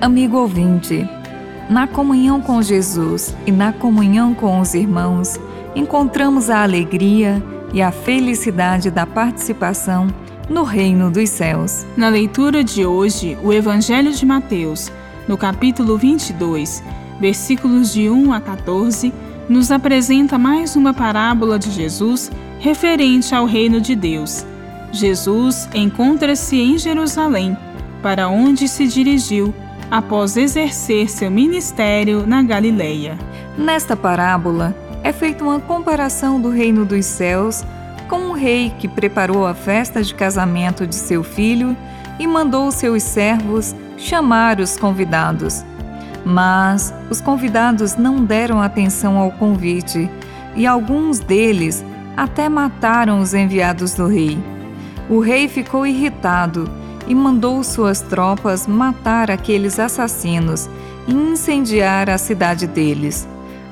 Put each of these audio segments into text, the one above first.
Amigo ouvinte, na comunhão com Jesus e na comunhão com os irmãos, encontramos a alegria e a felicidade da participação no reino dos céus. Na leitura de hoje, o Evangelho de Mateus, no capítulo 22, versículos de 1 a 14, nos apresenta mais uma parábola de Jesus referente ao reino de Deus. Jesus encontra-se em Jerusalém, para onde se dirigiu após exercer seu ministério na Galileia. Nesta parábola, é feita uma comparação do reino dos céus com um rei que preparou a festa de casamento de seu filho e mandou seus servos chamar os convidados. Mas os convidados não deram atenção ao convite e alguns deles até mataram os enviados do rei. O rei ficou irritado e mandou suas tropas matar aqueles assassinos e incendiar a cidade deles.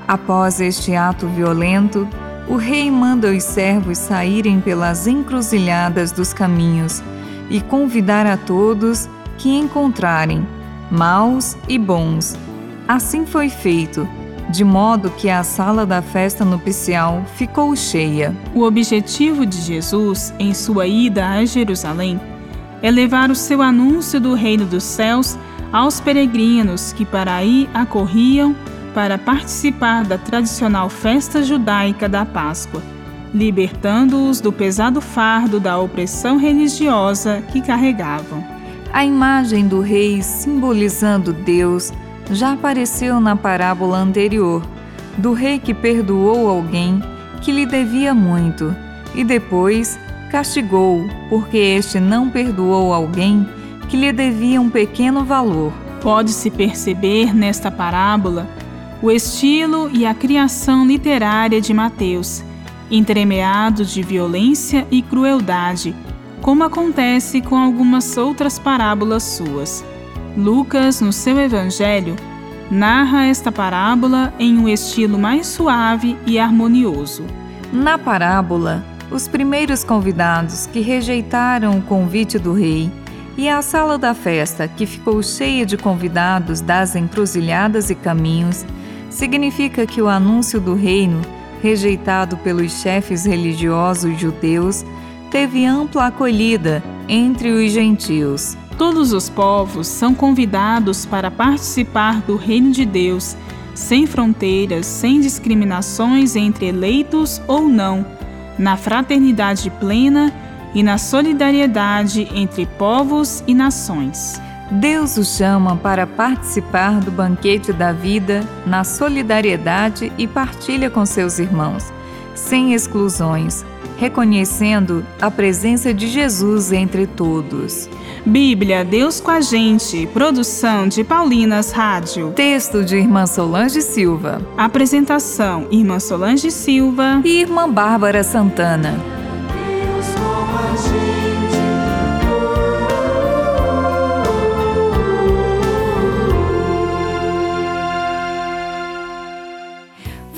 Após este ato violento, o rei manda os servos saírem pelas encruzilhadas dos caminhos e convidar a todos que encontrarem, maus e bons. Assim foi feito, de modo que a sala da festa nupcial ficou cheia. O objetivo de Jesus em sua ida a Jerusalém é levar o seu anúncio do reino dos céus aos peregrinos que para aí acorriam para participar da tradicional festa judaica da Páscoa, libertando-os do pesado fardo da opressão religiosa que carregavam. A imagem do rei simbolizando Deus já apareceu na parábola anterior, do rei que perdoou alguém que lhe devia muito e depois castigou porque este não perdoou alguém que lhe devia um pequeno valor. Pode-se perceber nesta parábola o estilo e a criação literária de Mateus, entremeados de violência e crueldade, como acontece com algumas outras parábolas suas. Lucas, no seu Evangelho, narra esta parábola em um estilo mais suave e harmonioso. Na parábola, os primeiros convidados que rejeitaram o convite do rei e a sala da festa, que ficou cheia de convidados das encruzilhadas e caminhos, significa que o anúncio do reino, rejeitado pelos chefes religiosos judeus, teve ampla acolhida entre os gentios. Todos os povos são convidados para participar do reino de Deus, sem fronteiras, sem discriminações entre eleitos ou não, na fraternidade plena e na solidariedade entre povos e nações. Deus o chama para participar do banquete da vida na solidariedade e partilha com seus irmãos, sem exclusões, reconhecendo a presença de Jesus entre todos. Bíblia, Deus com a gente. Produção de Paulinas Rádio. Texto de Irmã Solange Silva. Apresentação: Irmã Solange Silva e Irmã Bárbara Santana.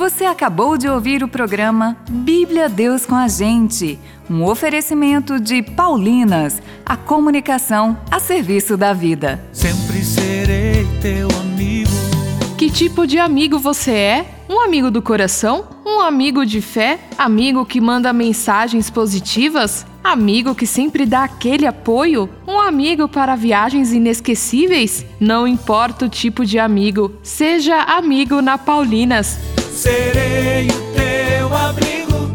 Você acabou de ouvir o programa Bíblia Deus com a Gente, um oferecimento de Paulinas, a comunicação a serviço da vida. Sempre serei teu amigo. Que tipo de amigo você é? Um amigo do coração? Um amigo de fé? Amigo que manda mensagens positivas? Amigo que sempre dá aquele apoio? Um amigo para viagens inesquecíveis? Não importa o tipo de amigo, seja amigo na Paulinas serei o teu abrigo.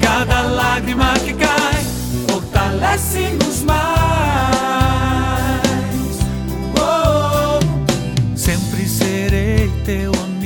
Cada lágrima que cai fortalece-nos mais. Oh, sempre serei teu amigo